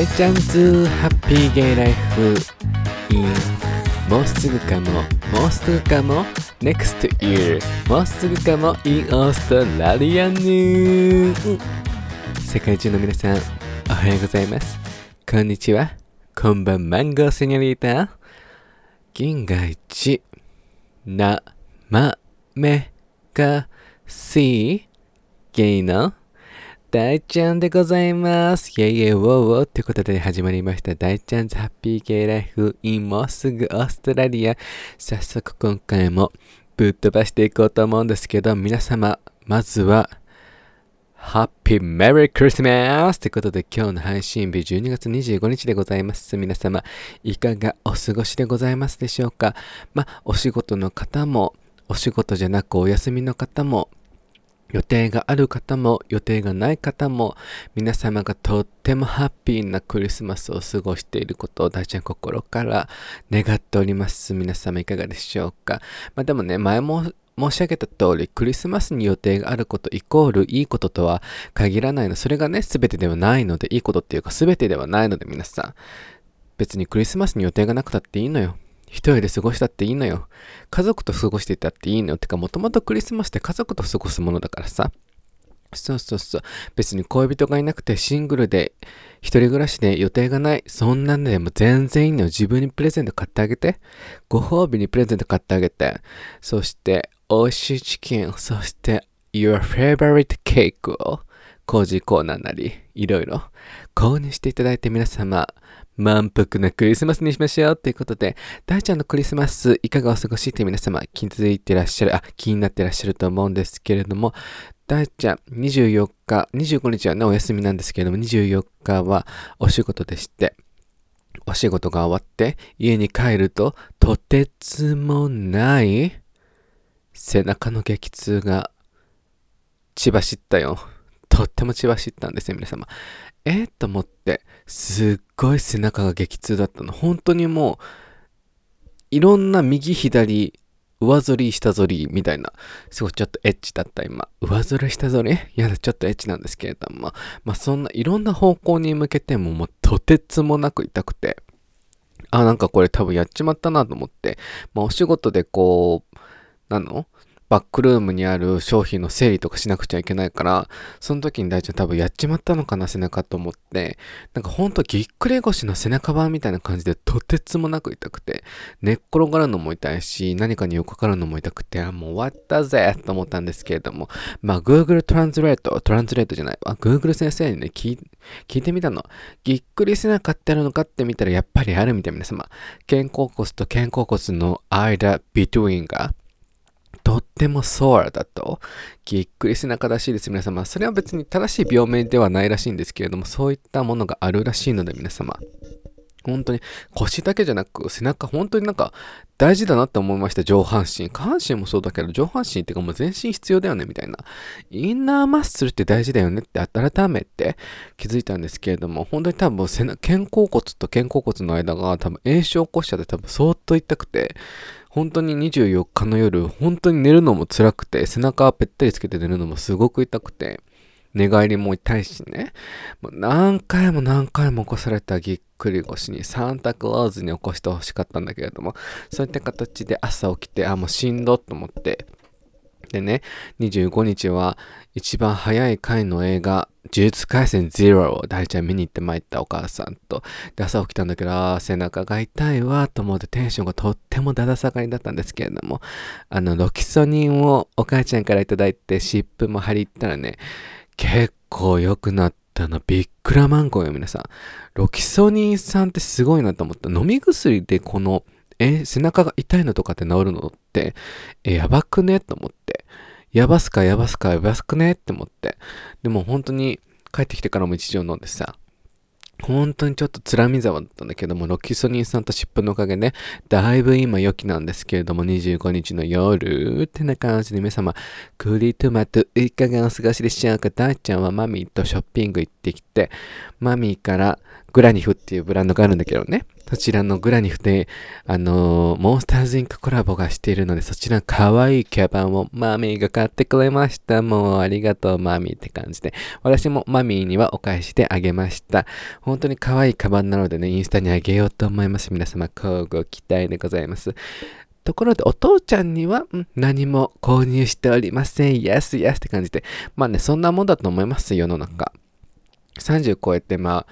大チャンズハッピーゲイライフ in もうすぐかももうすぐかも next year もうすぐかも in オーストラリアン世界中の皆さんおはようございます。こんにちは。こんばんマンゴーセニョリータ銀河一なまめかしゲイの大ちゃんでございます。イェイイェイウォーウォーってことで始まりました大ちゃんズハッピーゲイライフ in もうすぐオーストラリア。早速今回もぶっ飛ばしていこうと思うんですけど、皆様、まずは、ハッピーメリークリスマスってことで今日の配信日12月25日でございます。皆様、いかがお過ごしでございますでしょうか？まあ、お仕事の方も、お仕事じゃなくお休みの方も、予定がある方も予定がない方も皆様がとってもハッピーなクリスマスを過ごしていることを大ちゃん心から願っております。皆様いかがでしょうか？まあでもね前も申し上げた通りクリスマスに予定があることイコールいいこととは限らないの。それがね全てではないのでいいことっていうか全てではないので皆さん。別にクリスマスに予定がなくたっていいのよ。一人で過ごしたっていいのよ。家族と過ごしていたっていいのよ。てか、もともとクリスマスって家族と過ごすものだからさ。そうそうそう。別に恋人がいなくてシングルで一人暮らしで予定がない。そんなんでも全然いいのよ。自分にプレゼント買ってあげて。ご褒美にプレゼント買ってあげて。そして、美味しいチキン。そして、your favorite cake を工事コーナーなり、いろいろ購入していただいて皆様、満腹なクリスマスにしましょうということで、大ちゃんのクリスマスいかがお過ごしって皆様気づいてらっしゃる、あ、気になってらっしゃると思うんですけれども、大ちゃん24日、25日はね、お休みなんですけれども、24日はお仕事でして、お仕事が終わって家に帰ると、とてつもない背中の激痛が血走ったよ。とっても血走ったんですよ、皆様。え？ー、と思って、すっごい背中が激痛だったの。本当にもう、いろんな右左、上反り、下反りみたいな、すごいちょっとエッチだった今。上反り、下反り？いやだ、ちょっとエッチなんですけれども、まあそんないろんな方向に向けてももうとてつもなく痛くて、あ、なんかこれ多分やっちまったなと思って、まあお仕事でこう、なの？バックルームにある商品の整理とかしなくちゃいけないから、その時に大ちゃん多分やっちまったのかな、背中と思って、なんかほんとぎっくり腰の背中版みたいな感じでとてつもなく痛くて、寝っ転がるのも痛いし、何かに横かかるのも痛くて、あ、もう終わったぜと思ったんですけれども、まあ Google トランスレート、トランスレートじゃないわ、Google 先生にね、聞いてみたの。ぎっくり背中ってあるのかって見たらやっぱりあるみたいな皆様。肩甲骨と肩甲骨の間、between が、とっても sore だと、ぎっくり背中らしいです、皆様。それは別に正しい病名ではないらしいんですけれども、そういったものがあるらしいので、皆様。本当に腰だけじゃなく背中本当になんか大事だなって思いました上半身下半身もそうだけど上半身っていうかもう全身必要だよねみたいなインナーマッスルって大事だよねって改めて気づいたんですけれども本当に多分背中肩甲骨と肩甲骨の間が多分炎症起こしちゃって多分相当痛くて本当に24日の夜本当に寝るのも辛くて背中をぺったりつけて寝るのもすごく痛くて寝返りも痛いしね。何回も何回も起こされたぎっくり腰にサンタクローズに起こしてほしかったんだけれども、そういった形で朝起きて、あ、もうしんどっと思って。でね、25日は一番早い回の映画、呪術廻戦ゼロを大ちゃん見に行って参ったお母さんと。で、朝起きたんだけど、背中が痛いわと思ってテンションがとってもだだ下がりだったんですけれども、あの、ロキソニンをお母ちゃんからいただいて、湿布も貼り入ったらね、結構良くなったの。びっくらマンゴーよ、皆さん。ロキソニン酸ってすごいなと思った。飲み薬でこの、え、背中が痛いのとかって治るのって、え、やばくね？と思って。やばすかやばすかやばすくね？って思って。でも本当に帰ってきてからも一錠飲んでさ、本当にちょっとつらみ沢だったんだけども、ロキソニン酸と湿布のおかげで、だいぶ今良きなんですけれども、25日の夜ってな感じで皆様、クリトマトいかがお過ごしでしょうか？大ちゃんはマミーとショッピング行ってきて、マミーからグラニフっていうブランドがあるんだけどね。そちらのグラニフで、あのー、モンスターズインクコラボがしているので、そちらの可愛いキャバンをマミーが買ってくれました。もうありがとうマミーって感じで。私もマミーにはお返しであげました。本当に可愛いカバンなのでね、インスタにあげようと思います。皆様、交互期待でございます。ところで、お父ちゃんには、何も購入しておりません。やすやすって感じで。まあね、そんなもんだと思います、世の中。30超えて、まあ、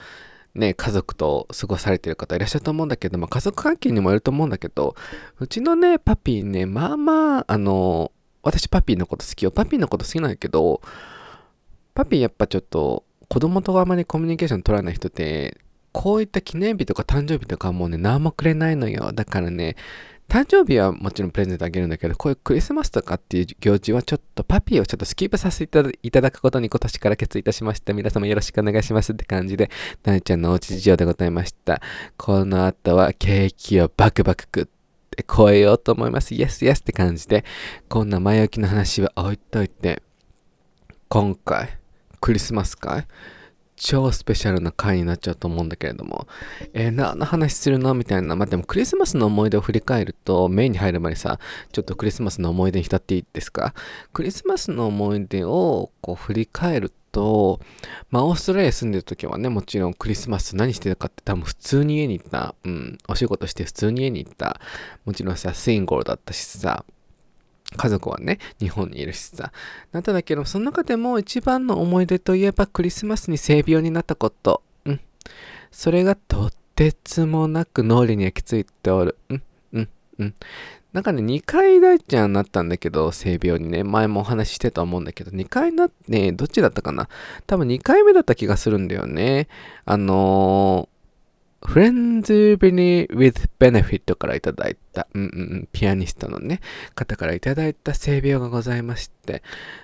ね、家族と過ごされてる方いらっしゃると思うんだけど、まあ、家族関係にもよると思うんだけど、うちのね、パピーね、まあまあ、あの、私パピーのこと好きよ。パピーのこと好きなんだけど、パピーやっぱちょっと、子供とあまりコミュニケーション取らない人って、こういった記念日とか誕生日とかもうね、何もくれないのよ。だからね、誕生日はもちろんプレゼントあげるんだけど、こういうクリスマスとかっていう行事はちょっとパピーをちょっとスキップさせていただくことに今年から決意いたしました。皆様よろしくお願いしますって感じで、なねちゃんのおうち事情でございました。この後はケーキをバクバク食って超えようと思います。イエスイエスって感じで、こんな前置きの話は置いといて、今回、クリスマス会超スペシャルな回になっちゃうと思うんだけれども、えー、何の話するの？みたいな。まあ、でもクリスマスの思い出を振り返ると、メインに入る前にさ、ちょっとクリスマスの思い出に浸っていいですか？クリスマスの思い出をこう振り返ると、まあ、オーストラリア住んでる時はね、もちろんクリスマス何してたかって多分普通に家に行った。うん、お仕事して普通に家に行った。もちろんさ、シングルだったしさ、家族はね、日本にいるしさ。なんだけど、その中でも一番の思い出といえばクリスマスに性病になったこと。うん。それがとてつもなく脳裏に焼き付いておる。うん、うん、うん。なんかね、2回大ちゃんになったんだけど、性病にね、前もお話ししてたと思うんだけど、2回なって、どっちだったかな多分2回目だった気がするんだよね。あのー Friends with Benefit からいただいた、うんうん、ピアニストのね、方からいただいた性病がございまして、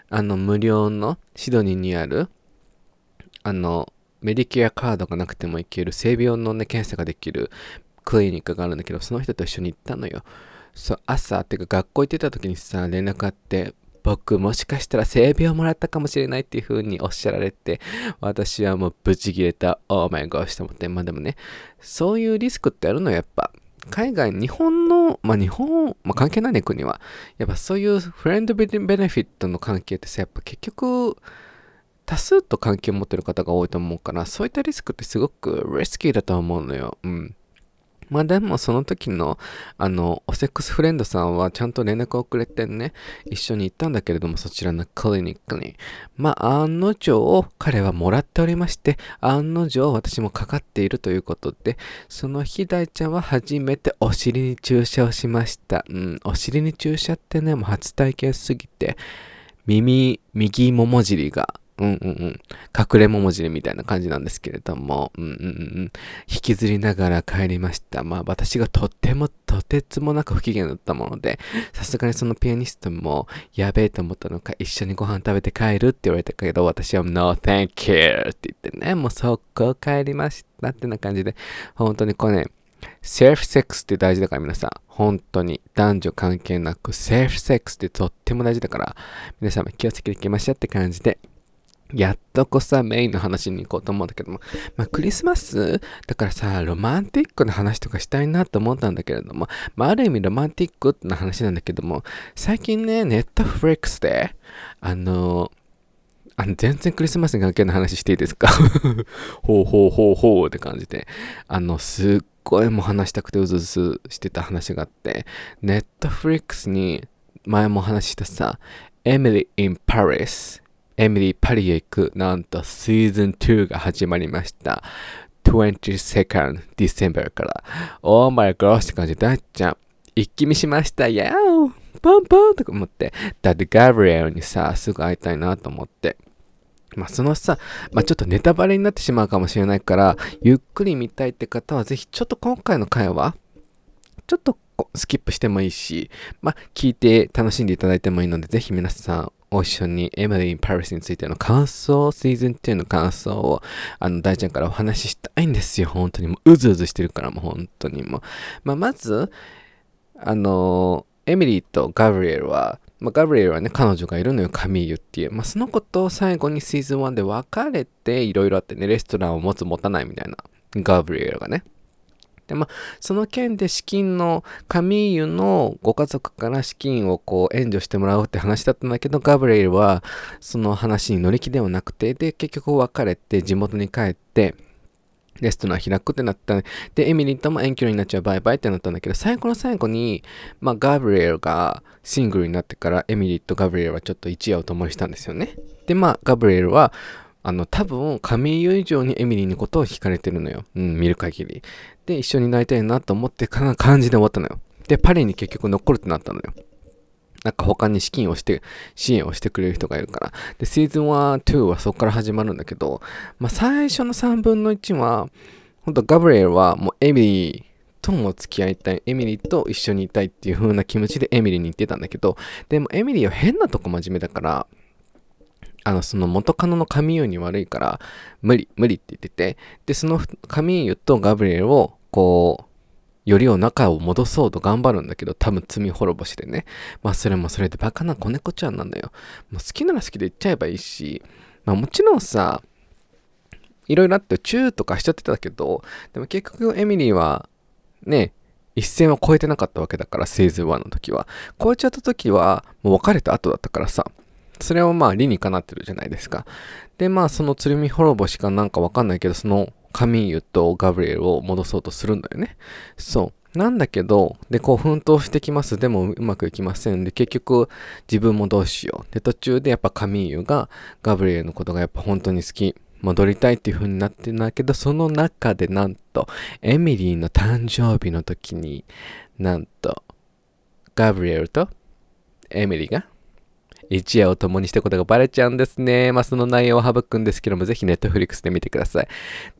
あの、無料のシドニーにある、あの、メディケアカードがなくてもいける性病のね、検査ができるクリニックがあるんだけど、その人と一緒に行ったのよ。そう、朝、っていうか学校行ってた時にさ、連絡あって、僕もしかしたら性病もらったかもしれないっていう風におっしゃられて、私はもうブチ切れた、オーマイゴーして思って、まあでもね、そういうリスクってあるのやっぱ。海外、日本の、まあ日本、まあ関係ないね、国は。やっぱそういうフレンドベネフィットの関係ってさ、やっぱ結局、多数と関係を持ってる方が多いと思うから、そういったリスクってすごくリスキーだと思うのよ。うん。まあでもその時のあのおセックスフレンドさんはちゃんと連絡をくれてね一緒に行ったんだけれどもそちらのクリニックに。まあ案の定彼はもらっておりまして案の定私もかかっているということでその日大ちゃんは初めてお尻に注射をしました。うんお尻に注射ってねもう初体験すぎて耳右もも尻がうんうんうん。隠れ桃尻みたいな感じなんですけれども、うんうんうん。引きずりながら帰りました。まあ私がとってもとてつもなく不機嫌だったもので、さすがにそのピアニストもやべえと思ったのか一緒にご飯食べて帰るって言われたけど、私は No thank you! って言ってね、もう速攻帰りました。ってな感じで、本当にこれね、セーフセックスって大事だから皆さん、本当に男女関係なくセーフセックスってとっても大事だから、皆様気をつけていきましょうって感じで、やっとこさ、メインの話に行こうと思うんだけども、まあ、クリスマス？だからさ、ロマンティックな話とかしたいなと思ったんだけれども、まあ、ある意味ロマンティックな話なんだけども、最近ね、ネットフリックスで、あのあの、全然クリスマスに関係ない話していいですか？ほうほうほうほうって感じで、あの、すっごいもう話したくてうずうずしてた話があって、ネットフリックスに前も話したさ、Emily in Paris エミリー・パリへ行く、なんとシーズン2が始まりました。22nd December から。Oh my gosh って感じで、だっちゃん、一気見しました。やーポンポンとか思って。だってガブリエルにさ、すぐ会いたいなと思って。まあ、そのさ、まあ、ちょっとネタバレになってしまうかもしれないから、ゆっくり見たいって方は、ぜひちょっと今回の会話、ちょっとスキップしてもいいし、まあ、聞いて楽しんでいただいてもいいので、ぜひ皆さんご一緒にエマリー・パリスについての感想、シーズン2の感想を、あの、大ちゃんからお話ししたいんですよ。本当にもう、うずうずしてるから、もう本当にもう。まあ、まず、あの、エミリーとガブリエルは、まあ、ガブリエルはね、彼女がいるのよ、カミーユっていう。まあ、その子と最後にシーズン1で別れて、いろいろあってね、レストランを持つ、持たないみたいなガブリエルがね。で、まあ、その件で資金の、カミーユのご家族から資金をこう援助してもらうって話だったんだけど、ガブリエルはその話に乗り気ではなくて、で、結局別れて地元に帰って、レストラン開くってなった、で、エミリーとも遠距離になっちゃうバイバイってなったんだけど、最後の最後に、まあ、ガブリエルがシングルになってから、エミリーとガブリエルはちょっと一夜を共にしたんですよね。で、まあ、ガブリエルは、あの、多分、カミーユ以上にエミリーのことを惹かれてるのよ。うん、見る限り。で、一緒になりたいなと思ってかな感じで終わったのよ。で、パリに結局残るってなったのよ。なんか他に資金をして、支援をしてくれる人がいるから。で、シーズン1、2はそこから始まるんだけど、まあ最初の3分の1は、ほんとガブリエルはもうエミリーとも付き合いたい、エミリーと一緒にいたいっていう風な気持ちでエミリーに行ってたんだけど、でもエミリーは変なとこ真面目だから、あの、その元カノのカミーユに悪いから、無理、無理って言ってて、で、そのカミーユとガブリエルを、こう、よりを仲を戻そうと頑張るんだけど、多分罪滅ぼしでね。まあそれもそれでバカな子猫ちゃんなんだよ。もう好きなら好きで言っちゃえばいいし、まあもちろんさ、いろいろあってチューとかしちゃってたけど、でも結局エミリーは、ね、一線を超えてなかったわけだから、セイズン1の時は。超えちゃった時は、もう別れた後だったからさ。それはまあ理にかなってるじゃないですか。で、まあその鶴見滅ぼしかなんかわかんないけど、そのカミーユとガブリエルを戻そうとするんだよね。そう。なんだけど、で、こう奮闘してきます。でもうまくいきません。で、結局自分もどうしよう。で、途中でやっぱカミーユがガブリエルのことがやっぱ本当に好き。戻りたいっていう風になってるんだけど、その中でなんと、エミリーの誕生日の時に、なんと、ガブリエルとエミリーが一夜を共にしたことがバレちゃうんですね。まあ、その内容を省くんですけども、ぜひネットフリックスで見てください。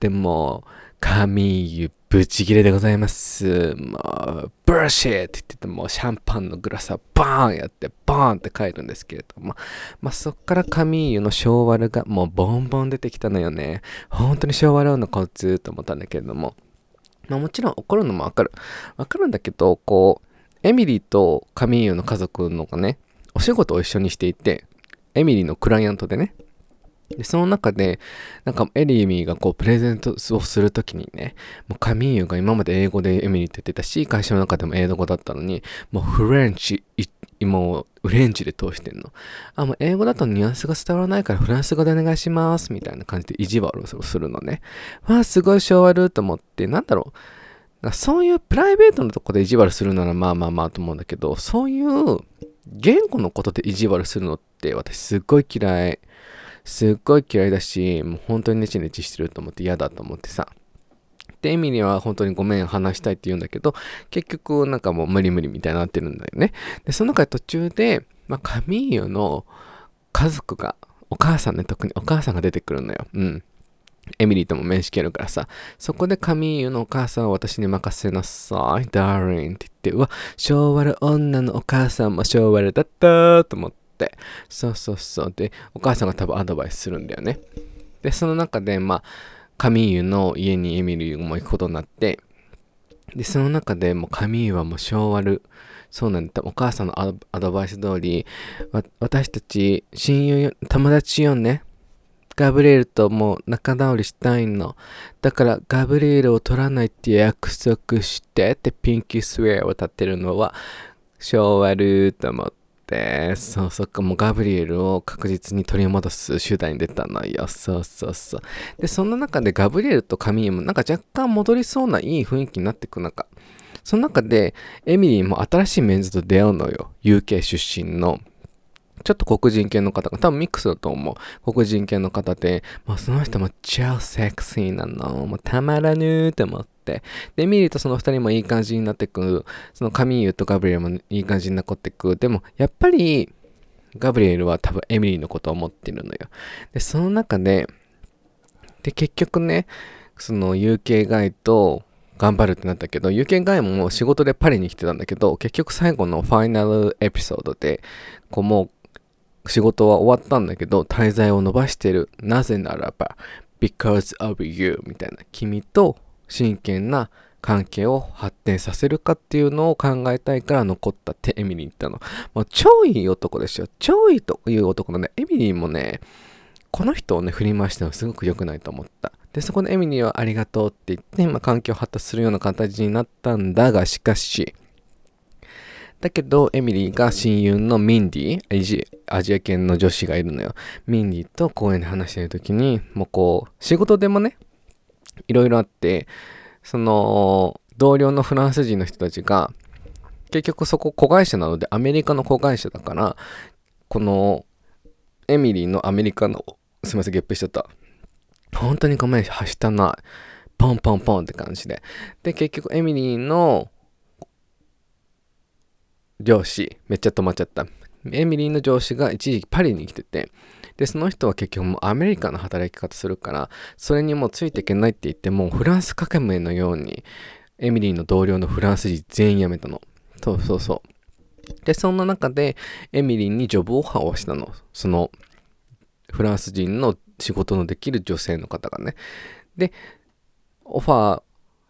でも、神湯ブチギレでございます。もう、ブラシーって言ってて、もシャンパンのグラスをバーンやって、バーンって帰るんですけれども、まあ、そっから神湯の昭和がもうボンボン出てきたのよね。本当に昭和のコツと思ったんだけれども、まあ、もちろん怒るのもわかる。わかるんだけど、こう、エミリーとカミーユの家族のがね、お仕事を一緒にしていて、エミリーのクライアントでね、で、その中で、なんかエリーミーがこうプレゼントをするときにね、もうカミーユが今まで英語でエミリーって言ってたし、会社の中でも英語だったのに、もうフレンチ、もうフレンチで通してんの。あ、もう英語だとニュアンスが伝わらないからフランス語でお願いします、みたいな感じで意地悪をするのね。わあ、すごい昭和ると思って、なんだろう。そういうプライベートのとこで意地悪するならまあまあまあと思うんだけど、そういう言語のことで意地悪するのって私すっごい嫌い。すっごい嫌いだし、もう本当にネチネチしてると思って嫌だと思ってさ。で、エミリーは本当にごめん、話したいって言うんだけど、結局なんかもう無理無理みたいになってるんだよね。で、その中で途中で、まあ、カミーユの家族が、お母さんね、特にお母さんが出てくるのよ。うん。エミリーとも面識あるからさ、そこでカミーユのお母さんは私に任せなさい、ダーリンって言って、うわ、昭和の女のお母さんも昭和だったと思って、そうそうそう。で、お母さんが多分アドバイスするんだよね。で、その中で、まあ、カミーユの家にエミリーも行くことになって、で、その中でもうカミーユはもう昭和る。そうなんだ。お母さんのアドバイス通り、私たち親友、友達よね。ガブリエルともう仲直りしたいの。だからガブリエルを取らないって約束してってピンキースウェアを立てるのは昭和ると思って、そうそっかもうガブリエルを確実に取り戻す手段に出たのよ。そうそうそう。で、その中でガブリエルとカミーもなんか若干戻りそうないい雰囲気になってく中、その中でエミリーも新しいメンズと出会うのよ。UK 出身のちょっと黒人系の方が、多分ミックスだと思う。黒人系の方で、もうその人も超セクシーなの。もうたまらぬーって思って。で、ミリーとその二人もいい感じになってく。そのカミーユとガブリエルもいい感じに残ってく。でも、やっぱり、ガブリエルは多分エミリーのことを思ってるのよ。で、その中で、で、結局ね、その UK ガイと頑張るってなったけど、UK ガイも仕事でパリに来てたんだけど、結局最後のファイナルエピソードで、こうもう仕事は終わったんだけど、滞在を伸ばしてる。なぜならば、because of you みたいな。君と真剣な関係を発展させるかっていうのを考えたいから残ったってエミリー言ったの。もう超いい男ですよ。超いいという男のね、エミリーもね、この人をね、振り回してのすごく良くないと思った。で、そこでエミリーはありがとうって言って、まあ、関係を発達するような形になったんだが、しかし、だけど、エミリーが親友のミンディ、アジア系の女子がいるのよ。ミンディと公園で話してる時に、もうこう、仕事でもね、いろいろあって、その、同僚のフランス人の人たちが、結局そこ子会社なのでアメリカの子会社だから、このエミリーのアメリカの、すいません、ゲップしちゃった。本当にごめん、はしたない。ポンポンポンって感じで。で、結局エミリーの上司、めっちゃ止まっちゃった。エミリーの上司が一時期パリに来てて、で、その人は結局もうアメリカの働き方するから、それにもうついていけないって言って、もうフランス革命のように、エミリーの同僚のフランス人全員辞めたの。そうそうそう。で、そんな中で、エミリーにジョブオファーをしたの。その、フランス人の仕事のできる女性の方がね。で、オファー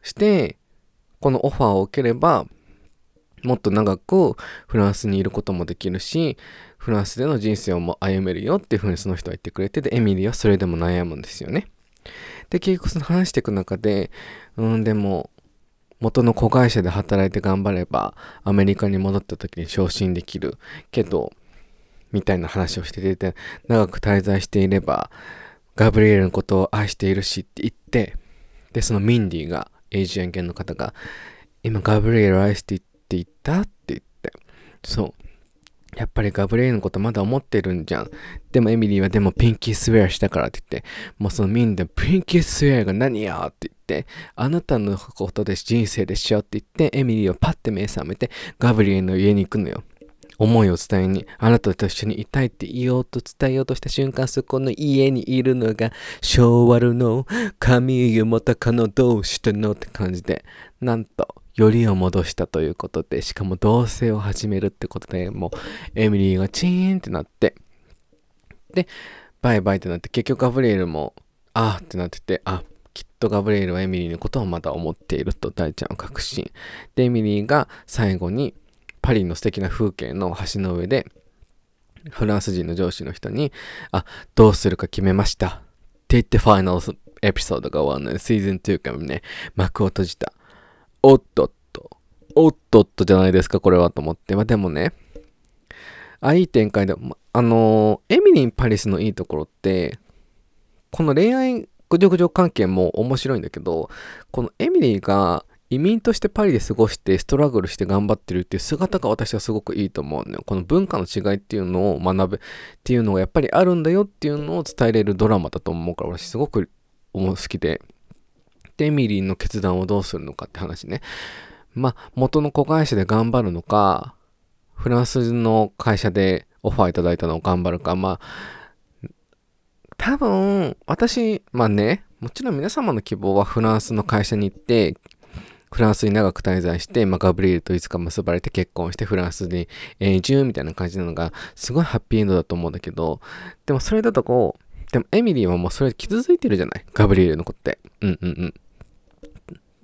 して、このオファーを受ければ、もっと長くフランスにいることもできるし、フランスでの人生をも歩めるよっていうふうにその人は言ってくれて、で、エミリーはそれでも悩むんですよね。で、結局その話していく中で、うん、でも、元の子会社で働いて頑張ればアメリカに戻った時に昇進できるけどみたいな話をしてて長く滞在していればガブリエルのことを愛しているしって言ってでそのミンディがエイジアン系の方が今ガブリエル愛してって言った？って言って。そう。やっぱりガブリエのことまだ思ってるんじゃん。でもエミリーはでもピンキースウェアしたからって言って、もうそのミンでピンキースウェアが何やって言って、あなたのことで人生でしょって言って、エミリーはパッて目覚めてガブリエの家に行くのよ。思いを伝えに、あなたと一緒にいたいって言おうと伝えようとした瞬間、そこの家にいるのが、昭和の神湯もたかのどうしてのって感じで、なんと、よりを戻したということで、しかも同棲を始めるってことで、もう、エミリーがチーンってなって、で、バイバイってなって、結局ガブリエルも、あーってなってて、あ、きっとガブリエルはエミリーのことをまだ思っていると大ちゃんは確信。で、エミリーが最後に、パリの素敵な風景の橋の上で、フランス人の上司の人に、あ、どうするか決めました。って言ってファイナルエピソードが終わるので、シーズン2からね、幕を閉じた。おっとっと、おっとっとじゃないですか、これはと思って。まあでもね、あ、いい展開で、あの、エミリン・パリスのいいところって、この恋愛ぐじょぐじょ関係も面白いんだけど、このエミリーが移民としてパリで過ごしてストラグルして頑張ってるっていう姿が私はすごくいいと思うのよ。この文化の違いっていうのを学ぶっていうのがやっぱりあるんだよっていうのを伝えれるドラマだと思うから私すごく好きでで、エミリーの決断をどうするのかって話ね。まあ、元の子会社で頑張るのか、フランスの会社でオファーいただいたのを頑張るか、まあ、多分、私、まあね、もちろん皆様の希望はフランスの会社に行って、フランスに長く滞在して、まあ、ガブリエルといつか結ばれて結婚してフランスに永住みたいな感じなのが、すごいハッピーエンドだと思うんだけど、でもそれだとこう、でもエミリーはもうそれ傷ついてるじゃない？ガブリエルの子って。うんうんうん。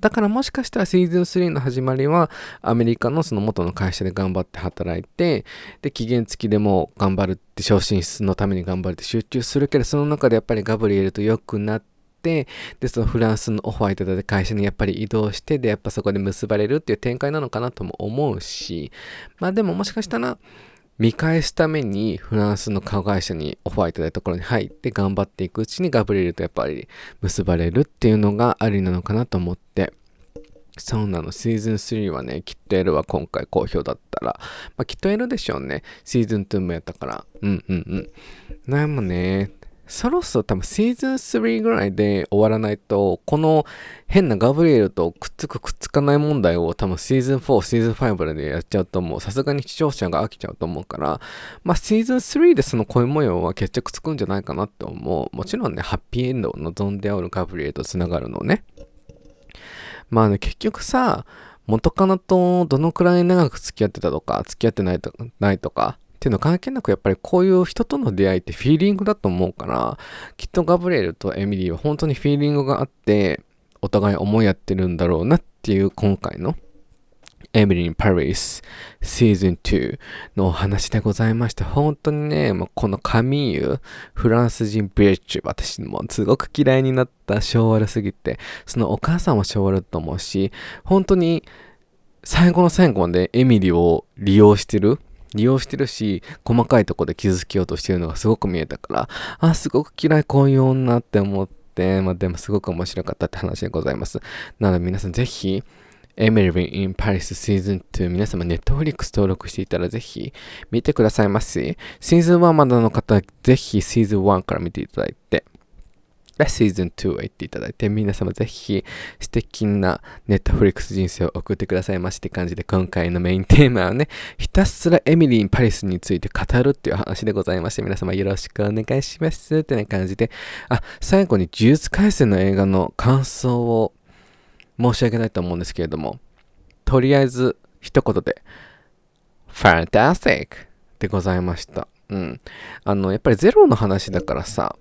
だからもしかしたらシーズン3の始まりはアメリカのその元の会社で頑張って働いてで期限付きでも頑張るって昇進室のために頑張るって集中するけどその中でやっぱりガブリエルと良くなってでそのフランスのオファーいただいた会社にやっぱり移動してでやっぱそこで結ばれるっていう展開なのかなとも思うしまあでももしかしたら見返すためにフランスの顔会社にオファーいただいたところに入って頑張っていくうちにガブリエルとやっぱり結ばれるっていうのがありなのかなと思ってそうなの。シーズン3はね、きっと L は今回好評だったら、まあ、きっと L でしょうね。シーズン2もやったから。うんうんうん。でもね、そろそろ多分シーズン3ぐらいで終わらないと、この変なガブリエルとくっつくくっつかない問題を多分シーズン4、シーズン5でやっちゃうともうさすがに視聴者が飽きちゃうと思うから、まあシーズン3でその恋模様は決着つくんじゃないかなって思う。もちろんね、ハッピーエンドを望んでおるガブリエルと繋がるのね。まあね、結局さ、元カノとどのくらい長く付き合ってたとか、付き合ってないとないとか、っていうの関係なくやっぱりこういう人との出会いってフィーリングだと思うから、きっとガブリエルとエミリーは本当にフィーリングがあって、お互い思いやってるんだろうなっていう今回の Emily in Paris Season 2のお話でございました。本当にね、もうこのカミーユ、フランス人ビッチ、私もすごく嫌いになった昭和すぎて、そのお母さんも昭和だと思うし、本当に最後の最後までエミリーを利用してる利用してるし、細かいとこで傷つけようとしてるのがすごく見えたから、あ、すごく嫌いこういう女って思って、まあでもすごく面白かったって話でございます。なので皆さんぜひ、エミリー・イン・パリスシーズン2皆様ネットフリックス登録していたらぜひ見てくださいませ。シーズン1まだの方ぜひシーズン1から見ていただいて、シーズン2へ行っていただいて、皆様ぜひ素敵なネットフリックス人生を送ってくださいましって感じで、今回のメインテーマはね、ひたすらエミリー・パリスについて語るっていう話でございまして、皆様よろしくお願いしますってな感じで、あ、最後に呪術廻戦の映画の感想を申し上げたいと思うんですけれども、とりあえず一言で、fantastic でございました。うん。あの、やっぱりゼロの話だからさ、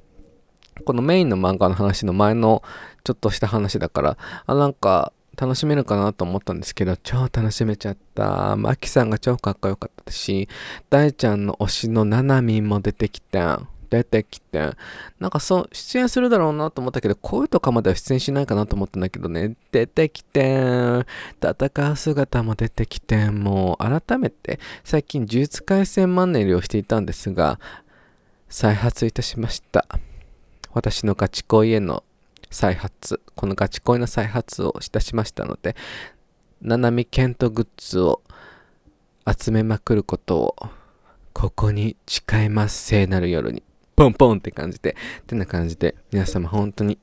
このメインの漫画の話の前のちょっとした話だから、あ、なんか楽しめるかなと思ったんですけど、超楽しめちゃった。マキさんが超かっこよかったし、大ちゃんの推しのナナミンも出てきた。出てきて、なんかそう、出演するだろうなと思ったけど、声とかまでは出演しないかなと思ったんだけどね、出てきて、戦う姿も出てきて、もう改めて、最近呪術廻戦マンネリをしていたんですが、再発いたしました。私のガチ恋への再発、このガチ恋の再発をいたしましたので、ななみケントグッズを集めまくることを、ここに誓います、聖なる夜に。ポンポンって感じで、ってな感じで、皆様本当に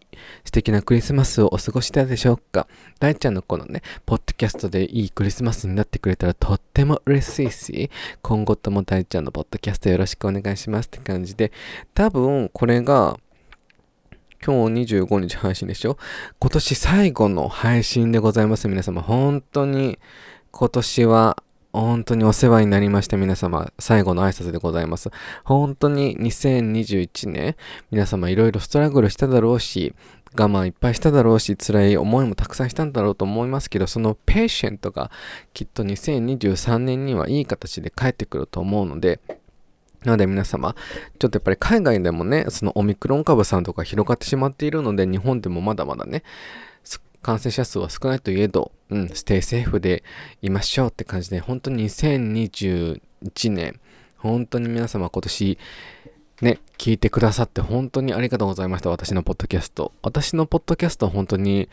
素敵なクリスマスをお過ごしだでしょうか大ちゃんのこのね、ポッドキャストでいいクリスマスになってくれたらとっても嬉しいし、今後とも大ちゃんのポッドキャストよろしくお願いしますって感じで、多分これが、今日25日配信でしょ？今年最後の配信でございます。皆様、本当に今年は本当にお世話になりました皆様、最後の挨拶でございます。本当に2021年、皆様いろいろストラグルしただろうし、我慢いっぱいしただろうし、辛い思いもたくさんしたんだろうと思いますけど、そのペーシェントがきっと2023年にはいい形で帰ってくると思うので、なので皆様、ちょっとやっぱり海外でもね、そのオミクロン株さんとか広がってしまっているので、日本でもまだまだね、感染者数は少ないといえど、うん、ステイセーフでいましょうって感じで、本当に2021年、本当に皆様今年、ね、聞いてくださって本当にありがとうございました。私のポッドキャスト。私のポッドキャスト本当に、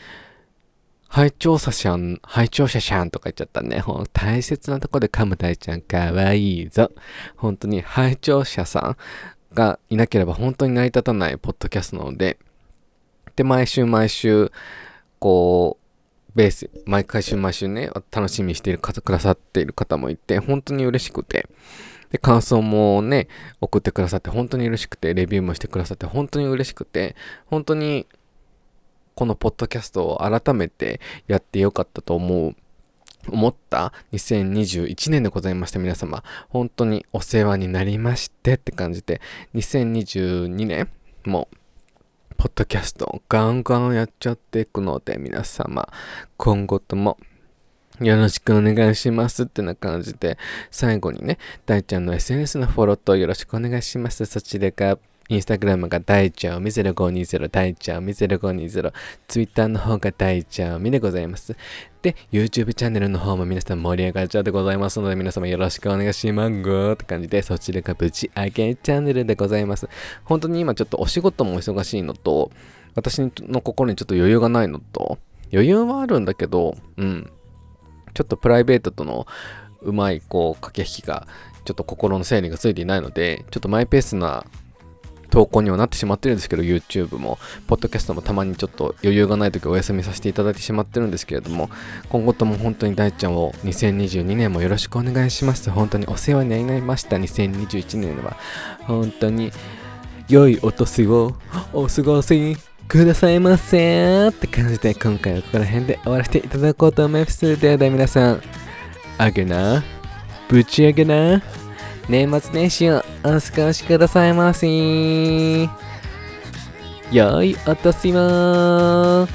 拝聴者さん、拝聴者さんとか言っちゃったね。ほん大切なとこで噛む大ちゃんかわいいぞ。本当に拝聴者さんがいなければ本当に成り立たないポッドキャストなので、で、毎週毎週、こう、ベース、毎回週毎週ね、楽しみにしている方、くださっている方もいて、本当に嬉しくて、で、感想もね、送ってくださって本当に嬉しくて、レビューもしてくださって本当に嬉しくて、本当にこのポッドキャストを改めてやってよかったと思う、思った2021年でございました皆様。本当にお世話になりましてって感じで、2022年もポッドキャストガンガンやっちゃっていくので、皆様、今後ともよろしくお願いしますってな感じで、最後にね、大ちゃんの SNS のフォローとよろしくお願いします。そちらがインスタグラムが大ちゃんみ0520、大ちゃんみ0520、ツイッターの方が大ちゃんみでございます。で、YouTube チャンネルの方も皆さん盛り上がっちゃうでございますので、皆様よろしくお願いしますって感じで、そちらがぶち上げチャンネルでございます。本当に今ちょっとお仕事も忙しいのと、私の心にちょっと余裕がないのと、余裕はあるんだけど、うん。ちょっとプライベートとのうまいこう駆け引きがちょっと心の整理がついていないので、ちょっとマイペースな投稿にはなってしまってるんですけど、YouTube も、ポッドキャストもたまにちょっと余裕がない時お休みさせていただいてしまってるんですけれども、今後とも本当に大ちゃんを2022年もよろしくお願いします。本当にお世話になりました。2021年は。本当に良いお年をお過ごしくださいませって感じで今回はここら辺で終わらせていただこうと思います。ではでは皆さん、あげな、ぶち上げな、年末年始をお過ごしくださいませ。よいお年を